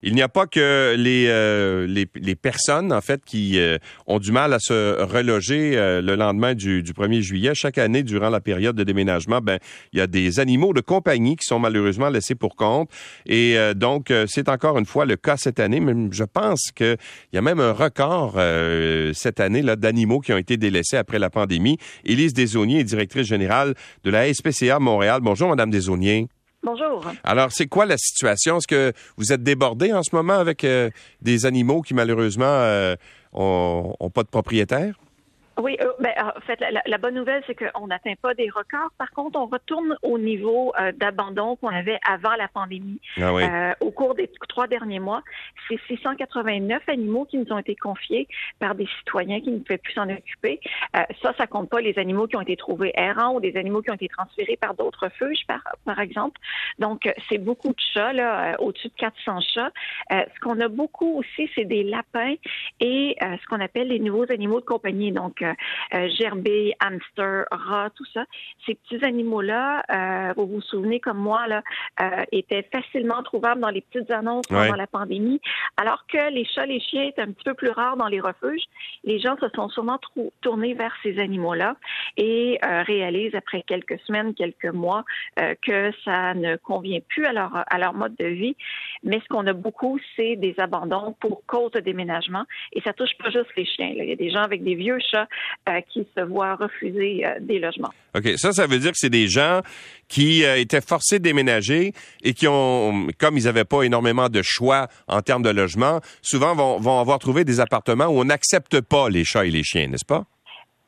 Il n'y a pas que les, euh, les, personnes, en fait, qui euh, ont du mal à se reloger euh, le lendemain du, du 1er juillet. Chaque année, durant la période de déménagement, ben, il y a des animaux de compagnie qui sont malheureusement laissés pour compte. Et donc, c'est encore une fois le cas cette année. Mais je pense qu'il y a même un record cette année là d'animaux qui ont été délaissés après la pandémie. Élise Desaunier est directrice générale de la SPCA Montréal. Bonjour, Madame Desaunier. Bonjour. Alors, c'est quoi la situation? Est-ce que vous êtes débordé en ce moment avec euh, des animaux qui, malheureusement, euh, pas de propriétaire? Oui, euh, ben, en fait, la, bonne nouvelle, c'est qu'on n'atteint pas des records. Par contre, on retourne au niveau euh, d'abandon qu'on avait avant la pandémie. Ah euh, au cours des trois derniers mois, c'est 689 animaux qui nous ont été confiés par des citoyens qui ne pouvaient plus s'en occuper. ça, ça compte pas les animaux qui ont été trouvés errants ou des animaux qui ont été transférés par d'autres refuges, par, par exemple. Donc, c'est beaucoup de chats, là, au-dessus de 400 chats. ce qu'on a beaucoup aussi, c'est des lapins et ce qu'on appelle les nouveaux animaux de compagnie. Donc, euh, euh, gerbes, hamster, rats, tout ça. Ces petits animaux-là, euh, vous vous souvenez comme moi, là, étaient facilement trouvables dans les petites annonces pendant la pandémie, alors que les chats, les chiens étaient un petit peu plus rares dans les refuges. Les gens se sont sûrement tournés vers ces animaux-là et réalisent après quelques semaines, quelques mois, que ça ne convient plus à leur, à leur mode de vie. Mais ce qu'on a beaucoup, c'est des abandons pour cause de déménagement. Et ça touche pas juste les chiens. Il y a des gens avec des vieux chats euh, qui se voient refuser euh, des logements. OK. Ça, ça veut dire que c'est des gens qui euh, étaient forcés de déménager et qui ont, comme ils n'avaient pas énormément de choix en termes de logement, souvent vont avoir trouvé des appartements où on n'accepte pas les chats et les chiens, n'est-ce pas?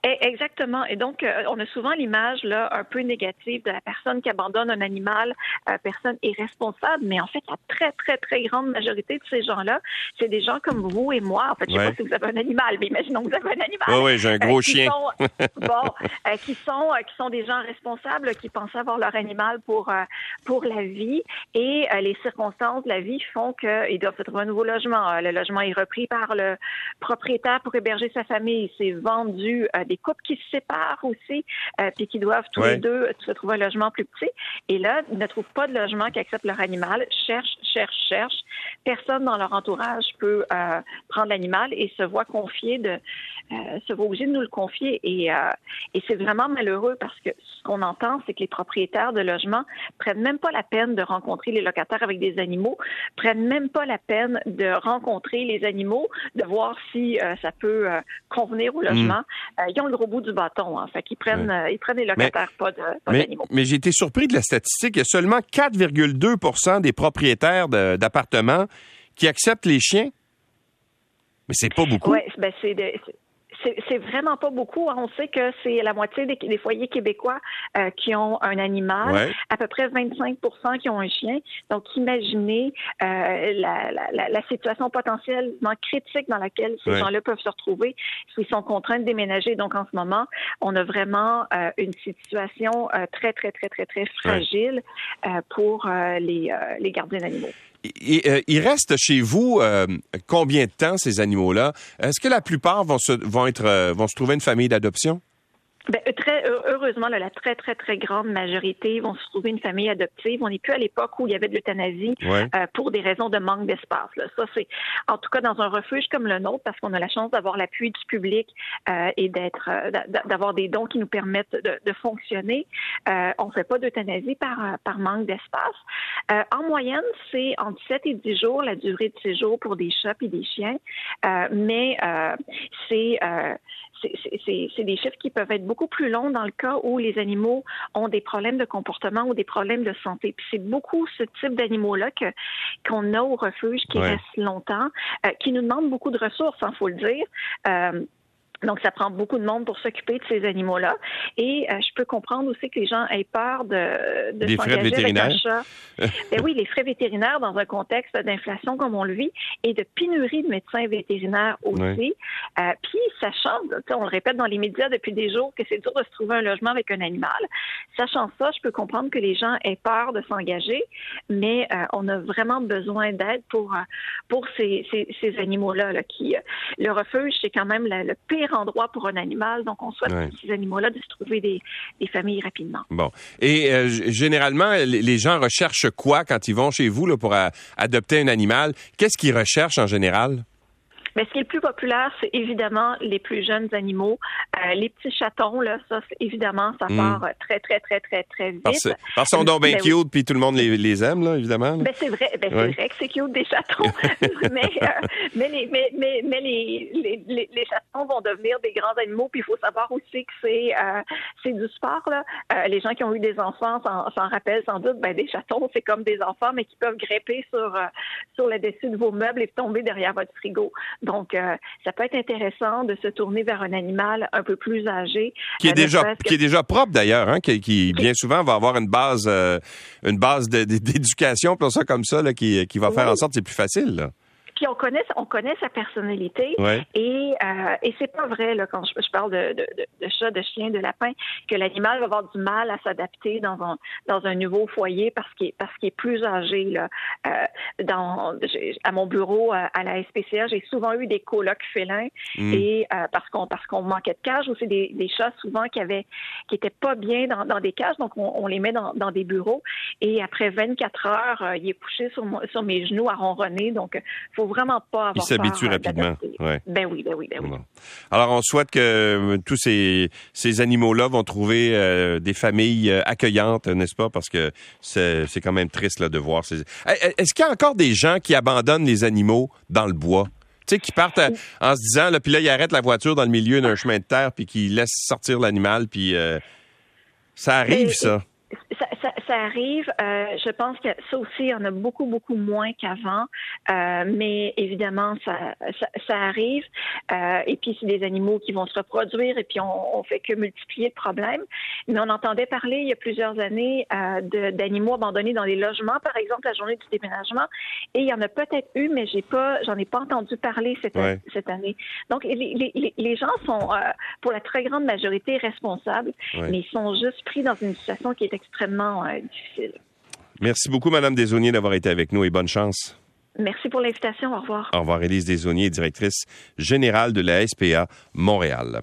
Eh, exactement. Et donc, euh, on a souvent l'image là un peu négative de la personne qui abandonne un animal, euh, personne irresponsable. Mais en fait, la très très très grande majorité de ces gens-là, c'est des gens comme vous et moi. En fait, je sais pas si vous avez un animal, mais imaginons que vous avez un animal. Oui, oui, j'ai un gros euh, chien. bon, qui sont qui sont des gens responsables, qui pensent avoir leur animal pour pour la vie et les circonstances de la vie font qu'ils doivent se trouver un nouveau logement. Le logement est repris par le propriétaire pour héberger sa famille. C'est vendu des couples qui se séparent aussi, euh, puis qui doivent tous les deux se trouver un logement plus petit. Et là, ils ne trouvent pas de logement qui accepte leur animal, cherchent, cherchent, cherchent. Personne dans leur entourage peut euh, prendre l'animal et se voit confier de, euh, se voit obligé de nous le confier. Et, et c'est vraiment malheureux parce que ce qu'on entend, c'est que les propriétaires de logements prennent même pas la peine de rencontrer les locataires avec des animaux, prennent même pas la peine de rencontrer les animaux, de voir si ça peut convenir au hmm. Le gros bout du bâton. Hein. Fait qu'ils prennent, euh, ils prennent les locataires, pas, d'animaux. Mais, j'ai été surpris de la statistique. Il y a seulement 4,2% des propriétaires d'appartements qui acceptent les chiens. Mais c'est pas beaucoup. Oui, ben c'est c'est vraiment pas beaucoup. On sait que c'est la moitié des, foyers québécois euh, qui ont un animal, à peu près 25% qui ont un chien. Donc, imaginez euh, la, la, la, situation potentiellement critique dans laquelle ces gens-là peuvent se retrouver s'ils sont contraints de déménager. Donc, en ce moment, on a vraiment euh, une situation très, très, très, très, très fragile pour les, les gardiens d'animaux. Euh, il, reste chez vous euh, combien de temps ces animaux-là? Est-ce que la plupart vont se vont être euh, vont se trouver une famille d'adoption? Ben, très heureusement, la très très très grande majorité vont se trouver une famille adoptive. On n'est plus à l'époque où il y avait de l'euthanasie euh, pour des raisons de manque d'espace. Ça c'est en tout cas dans un refuge comme le nôtre parce qu'on a la chance d'avoir l'appui du public euh, et d'être euh, d'avoir des dons qui nous permettent de, de fonctionner. on ne fait pas d'euthanasie par par manque d'espace. en moyenne, c'est entre 7 et 10 jours la durée de séjour pour des chats et des chiens, mais c'est c'est des chiffres qui peuvent être beaucoup plus longs dans le cas où les animaux ont des problèmes de comportement ou des problèmes de santé. Puis c'est beaucoup ce type d'animaux-là que qu'on a au refuge qui restent longtemps, euh, qui nous demandent beaucoup de ressources, il hein, faut le dire. Euh, donc, ça prend beaucoup de monde pour s'occuper de ces animaux-là. Et euh, je peux comprendre aussi que les gens aient peur de, de s'engager avec un chat. ben oui, les frais vétérinaires dans un contexte d'inflation comme on le vit et de pénurie de médecins vétérinaires aussi. Euh, puis, sachant, on le répète dans les médias depuis des jours, que c'est dur de se trouver un logement avec un animal. Sachant ça, je peux comprendre que les gens aient peur de s'engager, mais euh, on a vraiment besoin d'aide pour pour ces, ces, ces animaux-là. Là, qui le refuge, c'est quand même le pire pire endroit pour un animal. Donc, on souhaite ces animaux-là de se trouver des, familles rapidement. Bon. Et euh, généralement, les gens recherchent quoi quand ils vont chez vous là, pour adopter un animal? Qu'est-ce qu'ils recherchent en général? Mais ce qui est le plus populaire, c'est évidemment les plus jeunes animaux. Euh, les petits chatons, là, ça, évidemment, ça hmm. part euh, très, très, très, très, très vite. Parce, parce qu'ils sont donc bien ben cute, puis tout le monde les, les aime, là, évidemment. Ben, c'est vrai, ben, c'est vrai que c'est cute des chatons. mais, euh, mais, les, mais, mais, mais les, les, les, chatons vont devenir des grands animaux, puis il faut savoir aussi que c'est euh, c'est du sport, là. Euh, les gens qui ont eu des enfants s'en rappellent sans doute, ben, des chatons, c'est comme des enfants, mais qui peuvent grimper sur, sur le dessus de vos meubles et tomber derrière votre frigo. Donc, euh, ça peut être intéressant de se tourner vers un animal un peu plus. Qui est, déjà, qui est déjà propre d'ailleurs, hein, qui, bien souvent va avoir une base, euh, une base d'éducation, pour ça comme ça, là, qui, qui va faire en sorte que c'est plus facile. Là. Puis on connaît, on connaît sa personnalité. Et, euh, et c'est pas vrai, là, quand je, parle de, de, de, chat, de chien, de lapin, que l'animal va avoir du mal à s'adapter dans un, dans un nouveau foyer parce qu'il est, parce qu'il est plus âgé. Là. Euh, dans, à mon bureau euh, à la SPCA, j'ai souvent eu des colocs félins mm. et euh, parce qu'on parce qu'on manquait de cages, aussi des, des chats souvent qui avaient qui étaient pas bien dans, dans des cages, donc on, on les met dans, dans, des bureaux. Et après 24 heures, euh, il est couché sur, sur mes genoux à ronronner. Donc, faut vraiment pas avoir Il s'habitue rapidement. Ouais. Ben oui, ben oui, ben oui. Alors, on souhaite que euh, tous ces, ces animaux-là vont trouver euh, des familles euh, accueillantes, n'est-ce pas? Parce que c'est quand même triste là, de voir ces... Est-ce qu'il y a encore des gens qui abandonnent les animaux dans le bois? Tu sais, qui partent en se disant, là, puis là, ils arrêtent la voiture dans le milieu d'un chemin de terre, puis qui laissent sortir l'animal, puis ça arrive, ça ça arrive. Euh, je pense que ça aussi, il y en a beaucoup, beaucoup moins qu'avant. Euh, mais évidemment, ça, ça, arrive. Euh, et puis, c'est des animaux qui vont se reproduire et puis on, on fait que multiplier le problème. Mais on entendait parler il y a plusieurs années d'animaux abandonnés dans les logements, par exemple, la journée du déménagement. Et il y en a peut-être eu, mais j'ai pas, j'en ai pas entendu parler cette, cette année. Donc, les, les, les gens sont, pour la très grande majorité, responsables, mais ils sont juste pris dans une situation qui est extrêmement difficile. Merci beaucoup, Madame Desauniers, d'avoir été avec nous et bonne chance. Merci pour l'invitation. Au revoir. Au revoir, Élise Desauniers, directrice générale de la SPA Montréal.